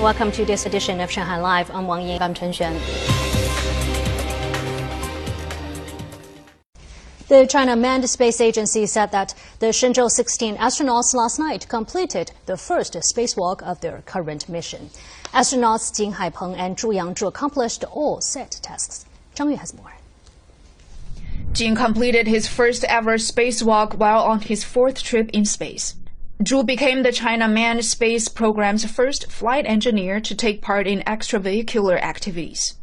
Welcome to this edition of Shanghai Live. I'm Wang Ying. I'm Chen Xuan. The China Manned Space Agency said that the Shenzhou 16 astronauts last night completed the first spacewalk of their current mission. Astronauts Jing Haipeng and Zhu Yangzhu accomplished all set tasks. Zhang Yue has more. Jing completed his first ever spacewalk while on his fourth trip in space. Zhu became the China Manned Space Program's first flight engineer to take part in extravehicular activities.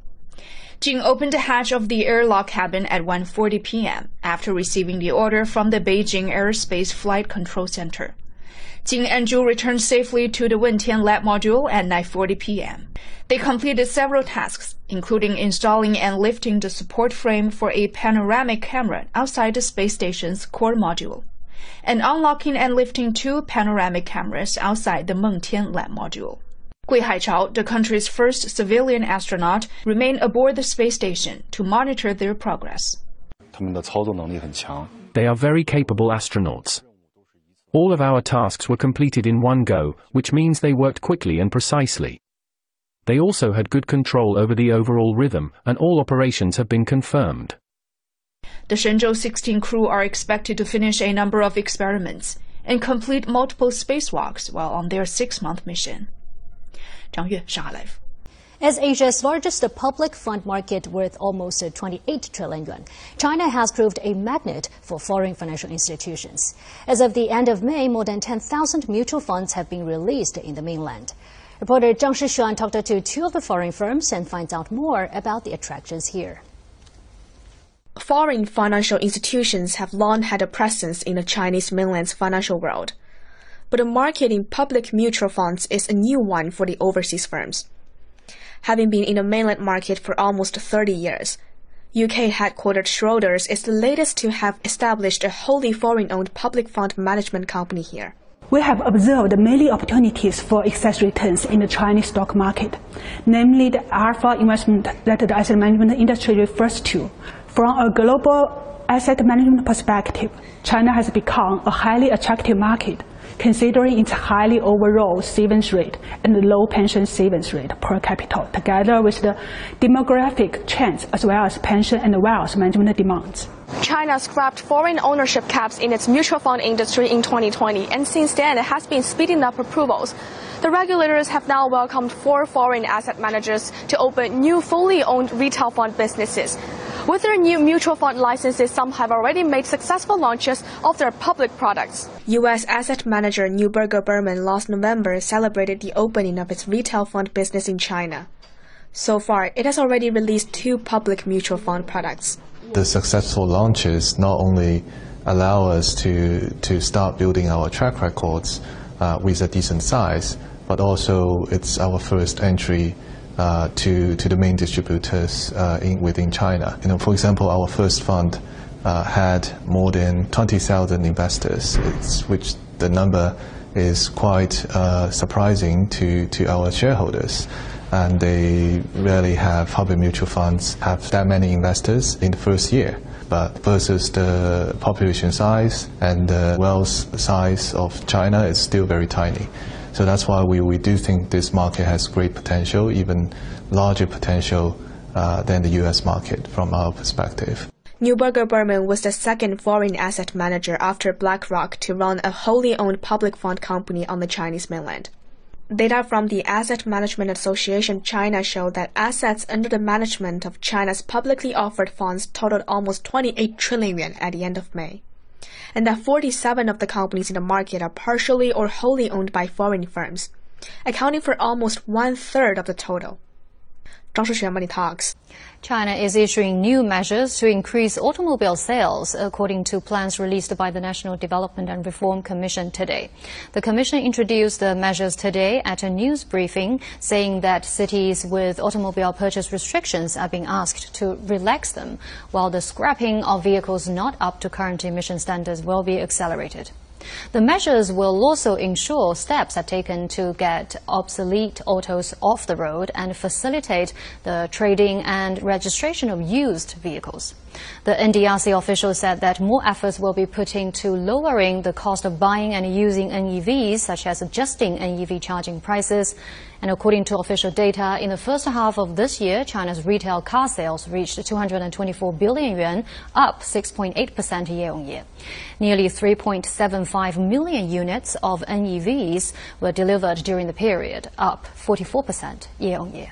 Jing opened the hatch of the airlock cabin at 1:40 p.m. after receiving the order from the Beijing Aerospace Flight Control Center. Jing and Zhu returned safely to the Wentian lab module at 9:40 p.m. They completed several tasks, including installing and lifting the support frame for a panoramic camera outside the space station's core module, and unlocking and lifting two panoramic cameras outside the Mengtian lab module. Gui Haichao, the country's first civilian astronaut, remained aboard the space station to monitor their progress. They are very capable astronauts. All of our tasks were completed in one go, which means they worked quickly and precisely. They also had good control over the overall rhythm, and all operations have been confirmed. The Shenzhou 16 crew are expected to finish a number of experiments and complete multiple spacewalks while on their six-month mission. Zhang Yue, Shanghai Live. As Asia's largest public fund market worth almost 28 trillion yuan, China has proved a magnet for foreign financial institutions. As of the end of May, more than 10,000 mutual funds have been released in the mainland. Reporter Zhang Shixuan talked to two of the foreign firms and finds out more about the attractions here. Foreign financial institutions have long had a presence in the Chinese mainland's financial world. But the market in public mutual funds is a new one for the overseas firms. Having been in the mainland market for almost 30 years, UK headquartered Schroders is the latest to have established a wholly foreign owned public fund management company here. We have observed many opportunities for excess returns in the Chinese stock market, namely the alpha investment that the asset management industry refers to. From a global asset management perspective, China has become a highly attractive market considering its highly overall savings rate and low pension savings rate per capita, together with the demographic trends as well as pension and wealth management demands. China scrapped foreign ownership caps in its mutual fund industry in 2020, and since then it has been speeding up approvals. The regulators have now welcomed four foreign asset managers to open new fully owned retail fund businesses. With their new mutual fund licenses, some have already made successful launches of their public products. U.S. asset manager Neuberger Berman last November celebrated the opening of its retail fund business in China. So far, it has already released two public mutual fund products. The successful launches not only allow us to, to start building our track records uh, with a decent size, but also it's our first entry uh, to to the main distributors uh, in, within China. You know, for example, our first fund uh, had more than 20,000 investors, which the number is quite uh, surprising to, to our shareholders. And they rarely have public mutual funds have that many investors in the first year. But versus the population size and the wealth size of China, it's still very tiny. So that's why we, we do think this market has great potential, even larger potential uh, than the US market from our perspective. Neuberger Berman was the second foreign asset manager after BlackRock to run a wholly owned public fund company on the Chinese mainland. Data from the Asset Management Association China show that assets under the management of China's publicly offered funds totaled almost 28 trillion yuan at the end of May and that 47 of the companies in the market are partially or wholly owned by foreign firms, accounting for almost one third of the total. 张世璇 Money Talks. China is issuing new measures to increase automobile sales, according to plans released by the National Development and Reform Commission today. The Commission introduced the measures today at a news briefing, saying that cities with automobile purchase restrictions are being asked to relax them, while the scrapping of vehicles not up to current emission standards will be accelerated. The measures will also ensure steps are taken to get obsolete autos off the road and facilitate the trading and registration of used vehicles. The NDRC official said that more efforts will be put into lowering the cost of buying and using NEVs, such as adjusting NEV charging prices. And according to official data, in the first half of this year, China's retail car sales reached 224 billion yuan, up 6.8% year on year. Nearly 3.75 million units of NEVs were delivered during the period, up 44% year on year.